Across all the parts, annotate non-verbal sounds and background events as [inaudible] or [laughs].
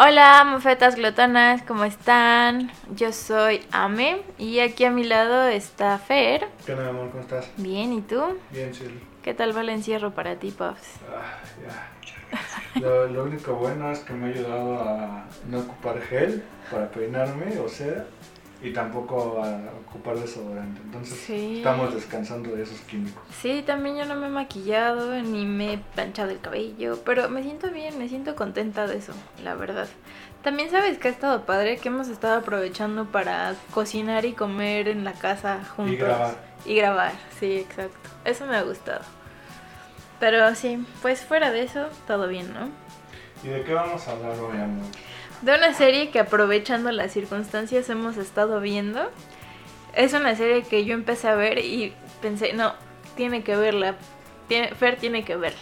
Hola, mofetas glotonas, ¿cómo están? Yo soy Ame y aquí a mi lado está Fer. ¿Qué onda, amor? ¿Cómo estás? Bien, ¿y tú? Bien, Shirley. ¿Qué tal va el encierro para ti, Puffs? Ah, ya. Lo, lo único bueno es que me ha ayudado a no ocupar gel para peinarme, o sea, y tampoco a ocupar desodorante. Entonces, Sí. estamos descansando de esos químicos. Sí, también yo no me he maquillado ni me he planchado el cabello, pero me siento bien, me siento contenta de eso, la verdad. También sabes que ha estado padre, que hemos estado aprovechando para cocinar y comer en la casa juntos. Y grabar. Y grabar, sí, exacto. Eso me ha gustado. Pero sí, pues fuera de eso, todo bien, ¿no? ¿Y de qué vamos a hablar hoy, amor? De una serie que aprovechando las circunstancias hemos estado viendo. Es una serie que yo empecé a ver y pensé, no, tiene que verla. Tiene- Fer tiene que verla.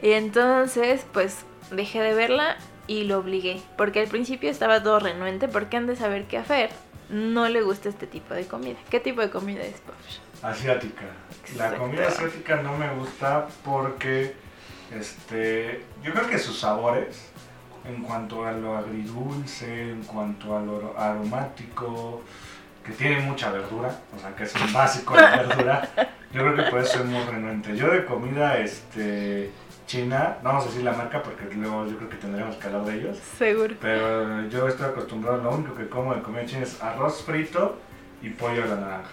Y entonces, pues dejé de verla y lo obligué. Porque al principio estaba todo renuente porque han de saber que a Fer no le gusta este tipo de comida. ¿Qué tipo de comida es, Puff? Asiática. La comida asiática no me gusta porque, este, yo creo que sus sabores, en cuanto a lo agridulce, en cuanto a lo aromático, que tiene mucha verdura, o sea, que es un básico de verdura, yo creo que puede ser muy renuente. Yo de comida, este, china, no vamos a decir la marca porque luego yo creo que tendremos que hablar de ellos, Seguro. pero yo estoy acostumbrado, lo único que como de comida china es arroz frito y pollo a la naranja.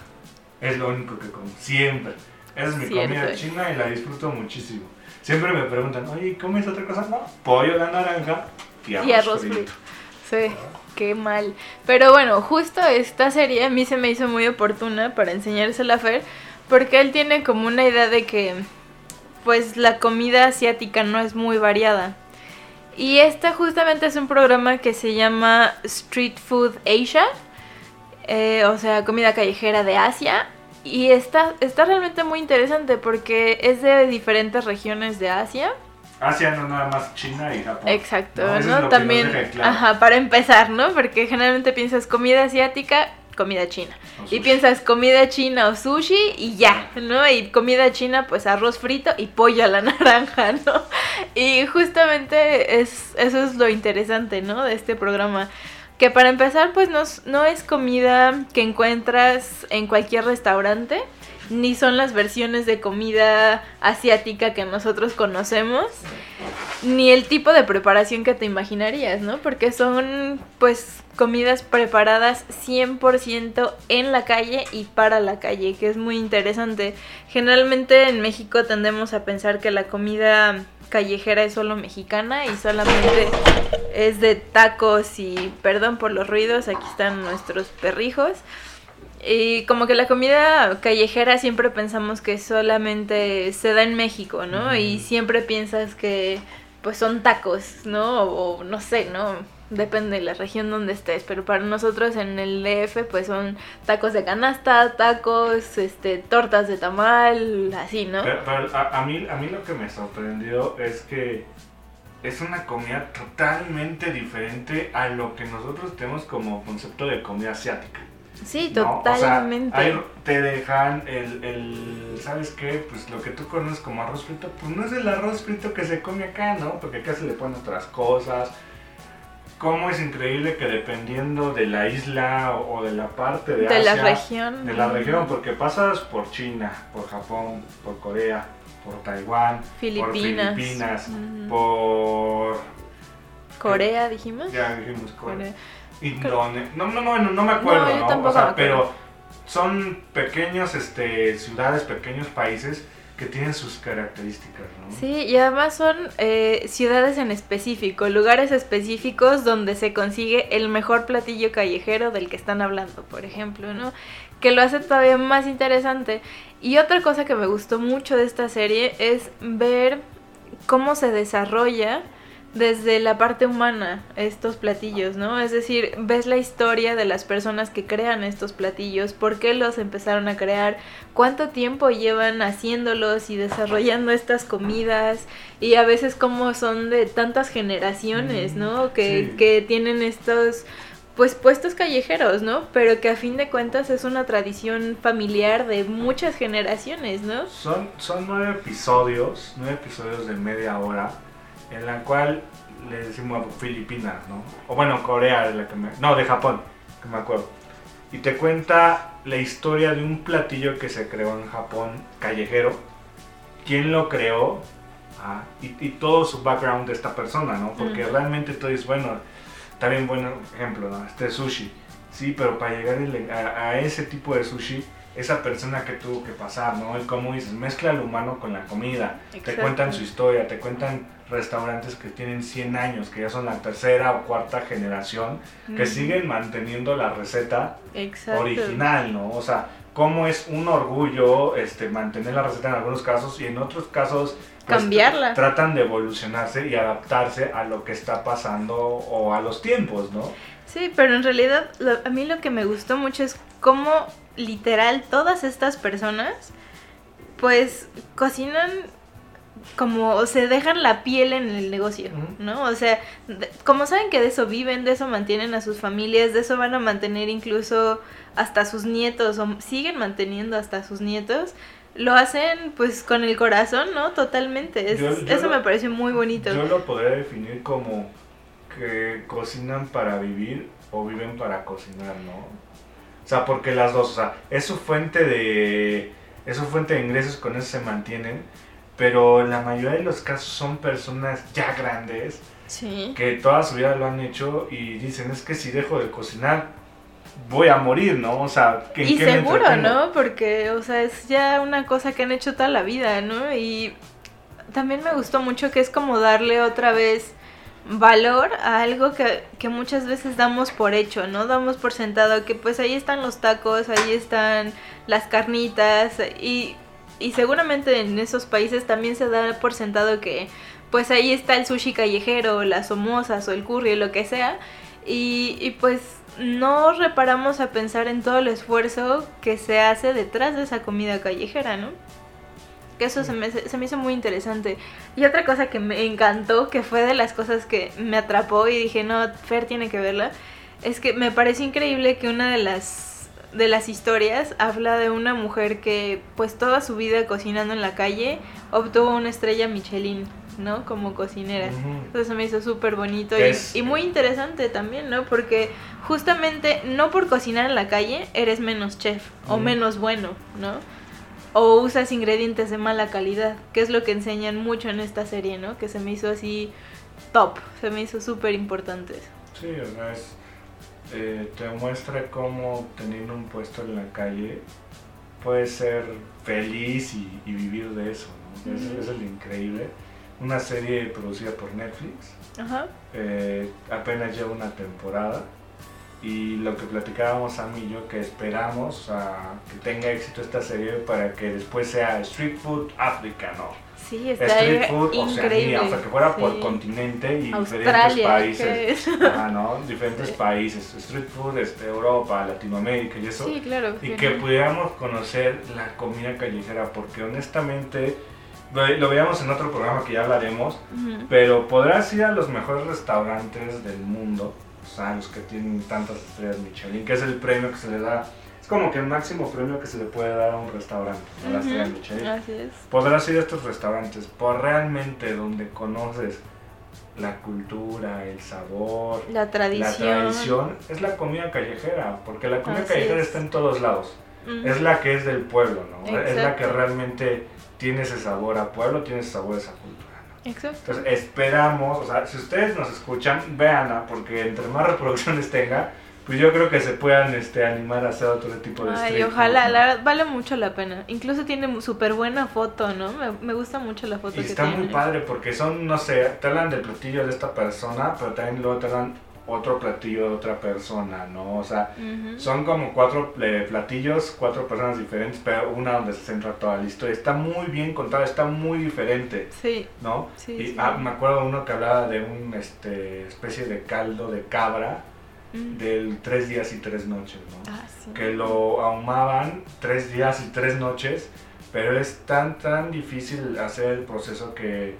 Es lo único que como, siempre. Esa es mi Cierto. comida china y la disfruto muchísimo. Siempre me preguntan, oye, ¿comes otra cosa? No, pollo a la naranja y arroz, Y arroz frito. frito. Sí, qué mal. Pero bueno, justo esta serie a mí se me hizo muy oportuna para enseñársela a Fer, porque él tiene como una idea de que pues la comida asiática no es muy variada. Y este justamente es un programa que se llama Street Food Asia, eh, o sea, comida callejera de Asia. Y está, está realmente muy interesante porque es de diferentes regiones de Asia. Asia no nada más China y Japón. Exacto, Eso ¿no? nos También, claro. ajá, para empezar, ¿no? Porque generalmente piensas comida asiática, comida china. Y piensas comida china o sushi y ya, ¿no? Y comida china, pues arroz frito y pollo a la [laughs] naranja, ¿no? Y justamente es, eso es lo interesante, ¿no? De este programa. Que para empezar, pues no, no es comida que encuentras en cualquier restaurante, ni son las versiones de comida asiática que nosotros conocemos, ni el tipo de preparación que te imaginarías, ¿no? Porque son, pues, comidas preparadas 100% en la calle y para la calle, que es muy interesante. Generalmente en México tendemos a pensar que la comida callejera es solo mexicana y solamente es de tacos y perdón por los ruidos, aquí están nuestros perrijos. Y como que la comida callejera siempre pensamos que solamente se da en México, ¿no? Y siempre piensas que pues son tacos, ¿no? O, no sé, ¿no? Depende de la región donde estés, pero para nosotros en el DF pues son tacos de canasta, tacos, este, tortas de tamal, así, ¿no? Pero, pero a, a mí, a mí lo que me sorprendió es que es una comida totalmente diferente a lo que nosotros tenemos como concepto de comida asiática. Sí, ¿no? O sea, totalmente. ahí te dejan el, el, ¿sabes qué? Pues lo que tú conoces como arroz frito, pues no es el arroz frito que se come acá, ¿no? Porque acá se le ponen otras cosas. Cómo es increíble que dependiendo de la isla o, o de la parte de, de la región. de la región, porque pasas por China, por Japón, por Corea, por Taiwán, Filipinas. por Filipinas, por... Corea, dijimos. Ya dijimos Corea. Corea. Indone- No, no, no, no, no me acuerdo, No, yo ¿no? tampoco o sea, me pero son pequeños este, ciudades, pequeños países que tienen sus características, ¿no? Sí, y además son eh, ciudades en específico, lugares específicos donde se consigue el mejor platillo callejero del que están hablando, por ejemplo, ¿no? Que lo hace todavía más interesante. Y otra cosa que me gustó mucho de esta serie es ver cómo se desarrolla desde la parte humana estos platillos, ¿no? Es decir, ves la historia de las personas que crean estos platillos, por qué los empezaron a crear, cuánto tiempo llevan haciéndolos y desarrollando estas comidas y a veces cómo son de tantas generaciones, ¿no? Que, sí. que tienen estos pues puestos callejeros, ¿no? Pero que a fin de cuentas es una tradición familiar de muchas generaciones, ¿no? Son, son nueve episodios, nueve episodios de media hora, en la cual le decimos Filipinas, ¿no? O bueno, Corea, de la que me, no, de Japón, que me acuerdo. Y te cuenta la historia de un platillo que se creó en Japón, callejero, quién lo creó ah, y, y todo su background de esta persona, ¿no? Porque realmente tú dices, bueno, está bien buen ejemplo, ¿no? Este sushi, sí, pero para llegar a ese tipo de sushi, esa persona que tuvo que pasar, ¿no? Y como dices, mezcla lo humano con la comida, te Exacto. cuentan su historia, te cuentan restaurantes que tienen 100 años, que ya son la tercera o cuarta generación, que siguen manteniendo la receta Exacto. original, ¿no? O sea, cómo es un orgullo este, mantener la receta en algunos casos y en otros casos pues, Cambiarla. tratan de evolucionarse y adaptarse a lo que está pasando o a los tiempos, ¿no? Sí, pero en realidad lo- a mí lo que me gustó mucho es cómo literal todas estas personas pues cocinan como o se dejan la piel en el negocio. ¿no? O sea, de- como saben que de eso viven, de eso mantienen a sus familias, de eso van a mantener incluso hasta sus nietos o siguen manteniendo hasta sus nietos, lo hacen pues con el corazón, ¿no? Totalmente. Es- Yo- yo eso lo- me pareció muy bonito. Yo lo podría definir como que cocinan para vivir o viven para cocinar, ¿no? O sea, porque las dos, o sea, es su fuente de es su fuente de ingresos, con eso se mantienen, pero en la mayoría de los casos son personas ya grandes Sí. que toda su vida lo han hecho y dicen, es que si dejo de cocinar voy a morir, ¿no? O sea, ¿en Y qué seguro? ¿no? Porque, o sea, es ya una cosa que han hecho toda la vida, ¿no? Y también me gustó mucho que es como darle otra vez valor a algo que, que muchas veces damos por hecho, ¿no? Damos por sentado que pues ahí están los tacos, ahí están las carnitas y, y seguramente en esos países también se da por sentado que pues ahí está el sushi callejero, las somosas o el curry lo que sea y, y pues no reparamos a pensar en todo el esfuerzo que se hace detrás de esa comida callejera, ¿no? Que eso se me, se me hizo muy interesante. Y otra cosa que me encantó, que fue de las cosas que me atrapó y dije, no, Fer tiene que verla, es que me pareció increíble que una de las, de las historias habla de una mujer que pues toda su vida cocinando en la calle obtuvo una estrella Michelin, ¿no? Como cocinera. Ujú. Entonces se me hizo súper bonito y, muy interesante también, ¿no? Porque justamente no por cocinar en la calle eres menos chef o menos bueno, ¿no? O usas ingredientes de mala calidad, que es lo que enseñan mucho en esta serie, ¿no? Que se me hizo así top, se me hizo súper importante. Sí, o sea, es, eh, te muestra cómo teniendo un puesto en la calle puedes ser feliz y, y vivir de eso, ¿no? Eso- eso es lo increíble. Una serie producida por Netflix, Ajá. eh, apenas lleva una temporada y lo que platicábamos mí y yo que esperamos a que tenga éxito esta serie para que después sea Street Food África, ¿no? Sí, está Street Food increíble. Oceanía, o sea, que fuera por continente y diferentes países. Ajá, [laughs] ¿no? Diferentes Sí. países, Street Food, este, Europa, Latinoamérica y eso. Sí, claro. y que pudiéramos conocer la comida callejera, porque honestamente, lo, veíamos en otro programa que ya hablaremos, pero podrás ir a los mejores restaurantes del mundo, sea, los que tienen tantas estrellas Michelin, que es el premio que se le da, es como que el máximo premio que se le puede dar a un restaurante, la estrella Michelin. Así es. Podrás ir a estos restaurantes por realmente donde conoces la cultura, el sabor, La la tradición. tradición, es la comida callejera, porque la comida Así callejera es. está en todos lados. Es la que es del pueblo, ¿no? Es la que realmente tiene ese sabor a pueblo, tiene ese sabor a esa cultura. Exacto. Entonces esperamos, o sea, si ustedes nos escuchan, véanla, porque entre más reproducciones tenga, pues yo creo que se puedan este, animar a hacer otro tipo de Ay, ojalá, ¿no? la vale mucho la pena. Incluso tiene súper buena foto, ¿no? Me, me gusta mucho la foto Y que está tiene. muy padre porque son, no sé, te hablan del platillo de esta persona, pero también luego te hablan otro platillo de otra persona, ¿no? O sea, son como cuatro eh, platillos, cuatro personas diferentes, pero una donde se centra toda la historia. Está muy bien contada, está muy diferente, Sí, ¿no? sí. y sí. ah, me acuerdo uno que hablaba de un este, especie de caldo de cabra Mm. del tres días y tres noches, ¿no? Ah, sí. que lo ahumaban tres días y tres noches, pero es tan tan difícil hacer el proceso que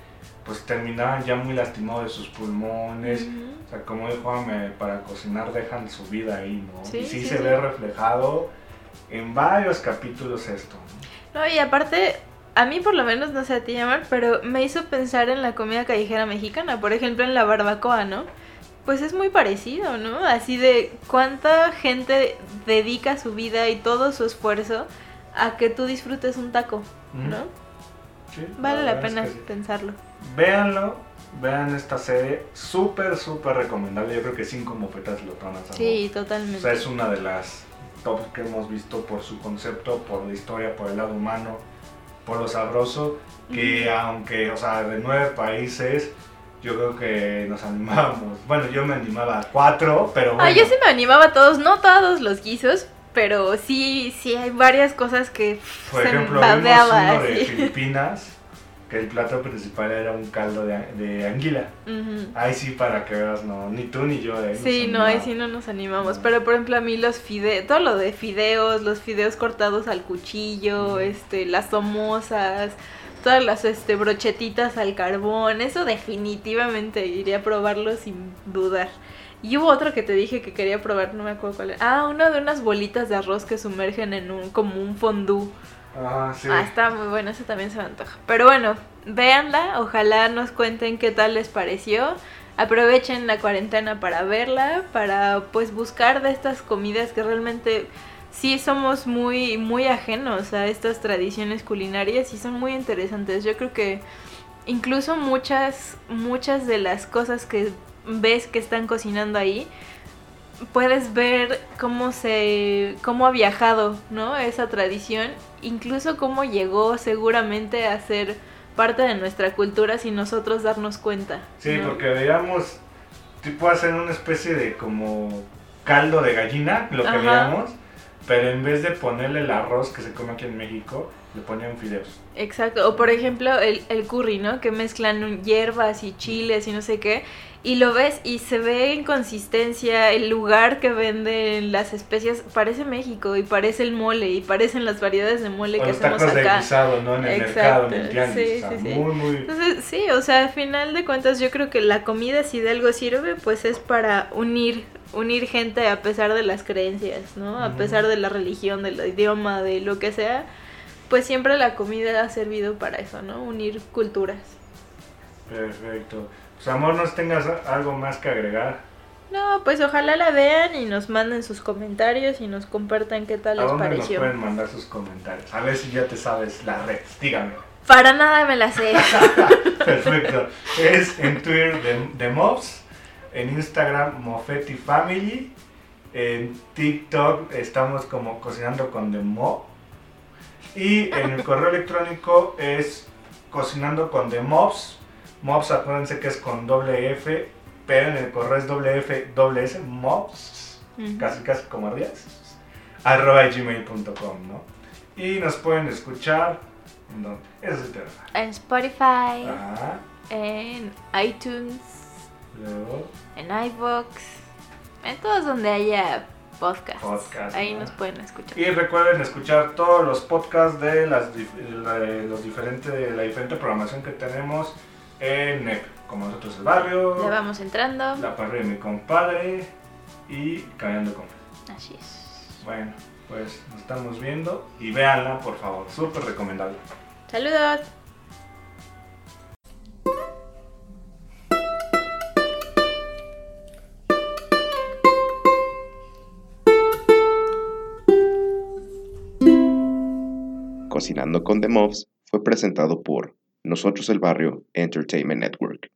pues terminaban ya muy lastimados de sus pulmones. Ujú. O sea, como dijo Ame, para cocinar dejan su vida ahí, ¿no? Sí, y sí, sí, se sí. ve reflejado en varios capítulos esto. ¿no? No, y aparte, a mí por lo menos, no sé a ti, Amar, pero me hizo pensar en la comida callejera mexicana, por ejemplo en la barbacoa, ¿no? Pues es muy parecido, ¿no? Así de cuánta gente dedica su vida y todo su esfuerzo a que tú disfrutes un taco, ¿no? Sí, Vale la es pena que sí. pensarlo. Véanlo, vean esta serie, súper, súper recomendable. Yo creo que cinco mofetas lo van a. Sí, O sea, totalmente. es una de las tops que hemos visto por su concepto, por la historia, por el lado humano, por lo sabroso, que aunque, o sea, de nueve países, yo creo que nos animábamos. Bueno, yo me animaba a cuatro, pero bueno. Ah, yo sí me animaba a todos, no todos los guisos, pero sí, sí hay varias cosas que Por se ejemplo, me vimos uno de. [laughs] Filipinas, que el plato principal era un caldo de, de anguila. Ahí sí, para que veas, no, ni tú ni yo. eh, Sí, no, ahí sí no nos animamos. No. Pero por ejemplo, a mí los fideos, todo lo de fideos, los fideos cortados al cuchillo, este, las somosas, todas las este, brochetitas al carbón, eso definitivamente iría a probarlo sin dudar. Y hubo otro que te dije que quería probar, no me acuerdo cuál era. Ah, uno de unas bolitas de arroz que sumergen en un, como un fondue. Ah, sí. Ah, está muy bueno, eso también se me antoja. Pero bueno, véanla, ojalá nos cuenten qué tal les pareció. Aprovechen la cuarentena para verla, para pues buscar de estas comidas que realmente sí somos muy muy ajenos a estas tradiciones culinarias y son muy interesantes. Yo creo que incluso muchas muchas de las cosas que ves que están cocinando ahí puedes ver cómo se cómo ha viajado, ¿no? Esa tradición, incluso cómo llegó seguramente a ser parte de nuestra cultura sin nosotros darnos cuenta. Sí, ¿no? porque veíamos, tipo hacer una especie de como caldo de gallina, lo que Ajá. veíamos, pero en vez de ponerle el arroz que se come aquí en México, le ponían fideos. Exacto, o por ejemplo el, el curry, ¿no? Que mezclan hierbas y chiles y no sé qué, y lo ves y se ve en consistencia, el lugar que venden las especias parece México y parece el mole y parecen las variedades de mole O que los hacemos tacos de acá. guisado, ¿no? En el Exacto, mercado, en el tianguis. sí, o sea, sí, sí. muy, muy... Entonces, sí, o sea, al final de cuentas yo creo que la comida si de algo sirve, pues es para unir, unir gente a pesar de las creencias, ¿no? A pesar de la religión, del idioma, de lo que sea, pues siempre la comida ha servido para eso, ¿no? Unir culturas. Perfecto. Pues amor, ¿nos tengas algo más que agregar? No, pues ojalá la vean y nos manden sus comentarios y nos compartan qué tal ¿A les dónde nos pareció. pueden mandar sus comentarios? A ver si ya te sabes las redes, dígame. Para nada me la sé. [laughs] Perfecto. Es en Twitter de, de Mobs, en Instagram Mofetti Family, en TikTok estamos como cocinando con The Mob y en el correo electrónico es cocinando con The Mobs. Mobs acuérdense que es con doble F, pero en el correo es doble F, doble S, Mobs, casi casi como ardías, arroba gmail.com, ¿no? Y nos pueden escuchar, ¿en dónde? Eso te da. En Spotify, Ajá. en iTunes, Luego, en iVoox, en todos donde haya podcasts. Podcast, Ahí ¿no? nos pueden escuchar. y recuerden escuchar todos los podcasts de las la- de los diferentes, la diferente programación que tenemos en NEP, como nosotros el barrio, Ya vamos entrando. la parrilla de mi compadre y Caminando con Fe. Así es. Bueno, pues nos estamos viendo y véanla por favor, súper recomendable. Saludos. Cocinando con The Mobs fue presentado por Nosotros el Barrio Entertainment Network.